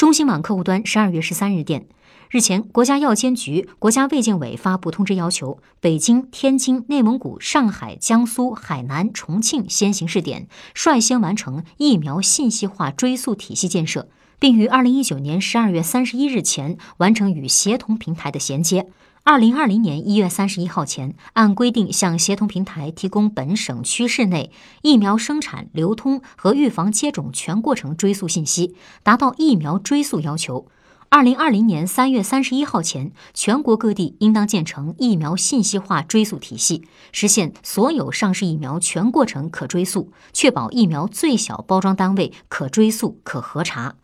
中新网客户端十二月十三日电，日前，国家药监局、国家卫健委发布通知，要求北京、天津、内蒙古、上海、江苏、海南、重庆先行试点，率先完成疫苗信息化追溯体系建设，并于二零一九年十二月三十一日前完成与协同平台的衔接。二零二零年一月三十一号前，按规定向协同平台提供本省区市内疫苗生产、流通和预防接种全过程追溯信息，达到疫苗追溯要求。二零二零年三月三十一号前，全国各地应当建成疫苗信息化追溯体系，实现所有上市疫苗全过程可追溯，确保疫苗最小包装单位可追溯、可核查。